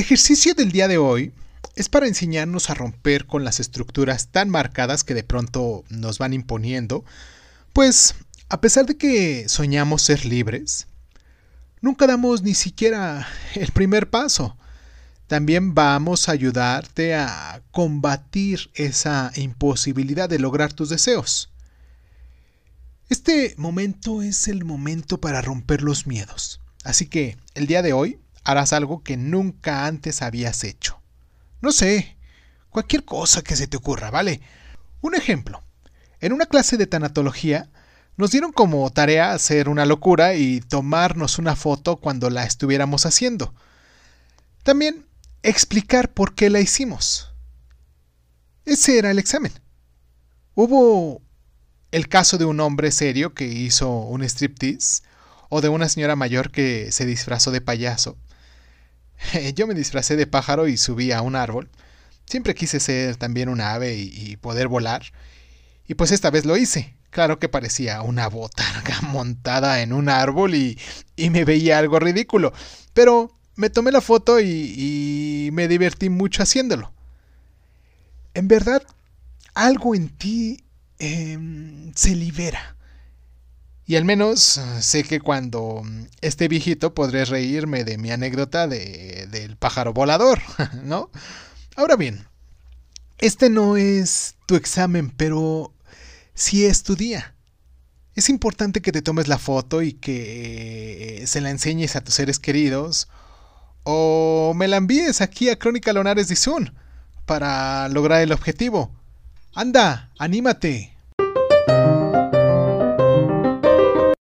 ejercicio del día de hoy es para enseñarnos a romper con las estructuras tan marcadas que de pronto nos van imponiendo, pues a pesar de que soñamos ser libres, nunca damos ni siquiera el primer paso. También vamos a ayudarte a combatir esa imposibilidad de lograr tus deseos. Este momento es el momento para romper los miedos. Así que el día de hoy harás algo que nunca antes habías hecho. No sé, cualquier cosa que se te ocurra, ¿vale? Un ejemplo. En una clase de tanatología nos dieron como tarea hacer una locura y tomarnos una foto cuando la estuviéramos haciendo. También explicar por qué la hicimos. Ese era el examen. Hubo el caso de un hombre serio que hizo un striptease o de una señora mayor que se disfrazó de payaso. Yo me disfracé de pájaro y subí a un árbol. Siempre quise ser también un ave y, poder volar. Y pues esta vez lo hice. Claro que parecía una botarga montada en un árbol y, y me veía algo ridículo. Pero me tomé la foto y, y me divertí mucho haciéndolo. En verdad, algo en ti Em, se libera. Y al menos eh, sé que cuando mm, esté viejito podré reírme de mi anécdota de, del pájaro volador, ¿no? Ahora bien, este no es tu examen, pero sí es tu día. Es importante que te tomes la foto y que se la enseñes a tus seres queridos o me la envíes aquí a Crónica Lonares de Zoom para lograr el objetivo. Anda, anímate.